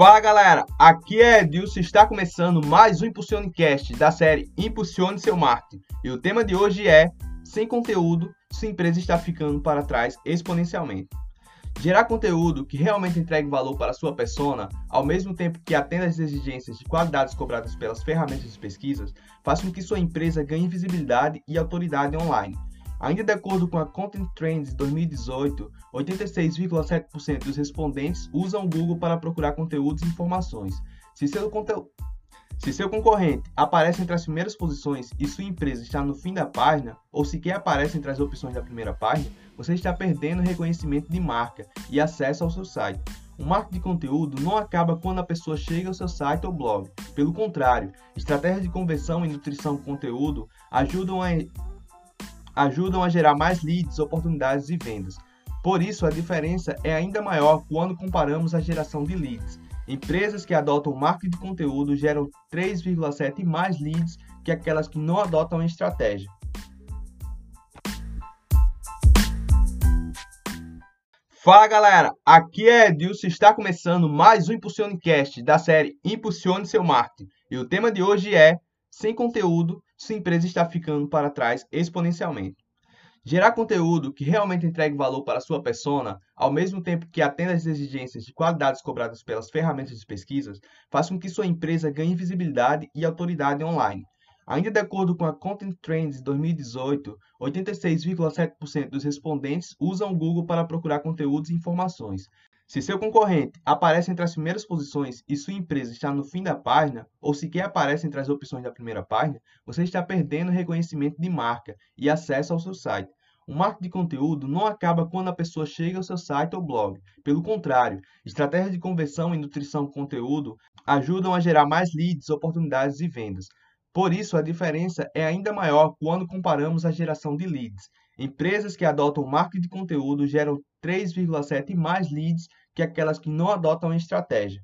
Fala galera, aqui é Edilson está começando mais um Impulsionecast da série Impulsione Seu Marketing. E o tema de hoje é Sem conteúdo, sua empresa está ficando para trás exponencialmente. Gerar conteúdo que realmente entregue valor para sua persona, ao mesmo tempo que atenda às exigências de qualidades cobradas pelas ferramentas de pesquisas, faz com que sua empresa ganhe visibilidade e autoridade online Ainda de acordo com a Content Trends 2018, 86,7% dos respondentes usam o Google para procurar conteúdos e informações. Se seu, Se seu concorrente aparece entre as primeiras posições e sua empresa está no fim da página, ou sequer aparece entre as opções da primeira página, você está perdendo reconhecimento de marca e acesso ao seu site. O marketing de conteúdo não acaba quando a pessoa chega ao seu site ou blog. Pelo contrário, estratégias de conversão e nutrição de conteúdo ajudam a ajudam a gerar mais leads, oportunidades e vendas. Por isso, a diferença é ainda maior quando comparamos a geração de leads. Empresas que adotam marketing de conteúdo geram 3,7 mais leads que aquelas que não adotam a estratégia. Fala galera, aqui é Edilson está começando mais um Impulsionecast da série Impulsione Seu Marketing. E o tema de hoje é Sem conteúdo, sua empresa está ficando para trás exponencialmente. Gerar conteúdo que realmente entregue valor para sua persona, ao mesmo tempo que atenda às exigências de qualidades cobradas pelas ferramentas de pesquisas, faz com que sua empresa ganhe visibilidade e autoridade online. Ainda de acordo com a Content Trends 2018, 86,7% dos respondentes usam o Google para procurar conteúdos e informações, se seu concorrente aparece entre as primeiras posições e sua empresa está no fim da página, ou sequer aparece entre as opções da primeira página, você está perdendo reconhecimento de marca e acesso ao seu site. O marketing de conteúdo não acaba quando a pessoa chega ao seu site ou blog. Pelo contrário, estratégias de conversão e nutrição conteúdo ajudam a gerar mais leads, oportunidades e vendas. Por isso, a diferença é ainda maior quando comparamos a geração de leads. Empresas que adotam marketing de conteúdo geram 3,7 mais leads que aquelas que não adotam a estratégia.